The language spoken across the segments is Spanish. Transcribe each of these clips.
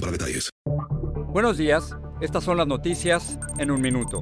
para detalles. Buenos días, estas son las noticias en un minuto.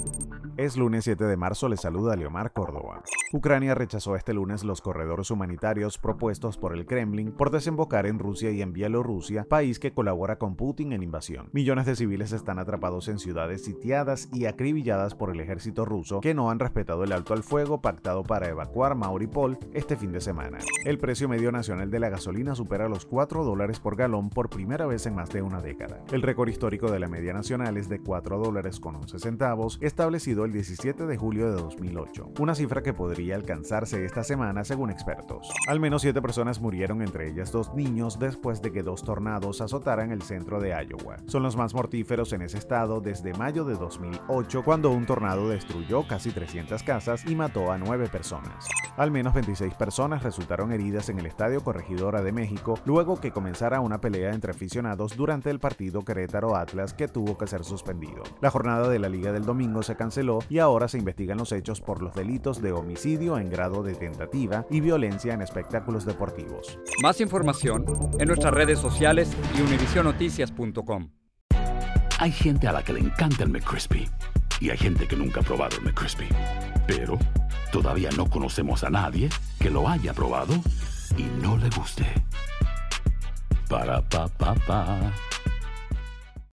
Es lunes 7 de marzo, le saluda Leomar Córdoba. Ucrania rechazó este lunes los corredores humanitarios propuestos por el Kremlin por desembocar en Rusia y en Bielorrusia, país que colabora con Putin en invasión. Millones de civiles están atrapados en ciudades sitiadas y acribilladas por el ejército ruso que no han respetado el alto al fuego pactado para evacuar Mauripol este fin de semana. El precio medio nacional de la gasolina supera los 4 dólares por galón por primera vez en más de una década. El récord histórico de la media nacional es de 4 dólares con 11 centavos, establecido el 17 de julio de 2008, una cifra que podría alcanzarse esta semana según expertos. Al menos siete personas murieron, entre ellas dos niños, después de que dos tornados azotaran el centro de Iowa. Son los más mortíferos en ese estado desde mayo de 2008, cuando un tornado destruyó casi 300 casas y mató a nueve personas. Al menos 26 personas resultaron heridas en el Estadio Corregidora de México luego que comenzara una pelea entre aficionados durante el partido Querétaro Atlas que tuvo que ser suspendido. La jornada de la liga del domingo se canceló y ahora se investigan los hechos por los delitos de homicidio en grado de tentativa y violencia en espectáculos deportivos. Más información en nuestras redes sociales y univisionoticias.com. Hay gente a la que le encanta el McCrispy y hay gente que nunca ha probado el McCrispy. Pero todavía no conocemos a nadie que lo haya probado y no le guste. Para pa pa pa.